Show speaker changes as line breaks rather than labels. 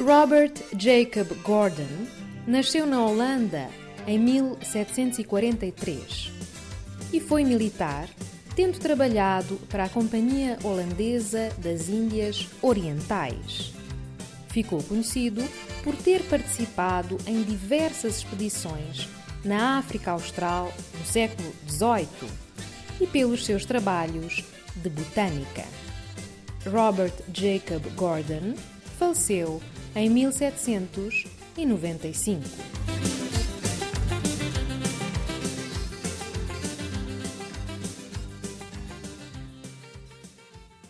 Robert Jacob Gordon nasceu na Holanda em 1743 e foi militar, tendo trabalhado para a Companhia Holandesa das Índias Orientais. Ficou conhecido por ter participado em diversas expedições na África Austral no século XVIII e pelos seus trabalhos de botânica. Robert Jacob Gordon faleceu em 1795.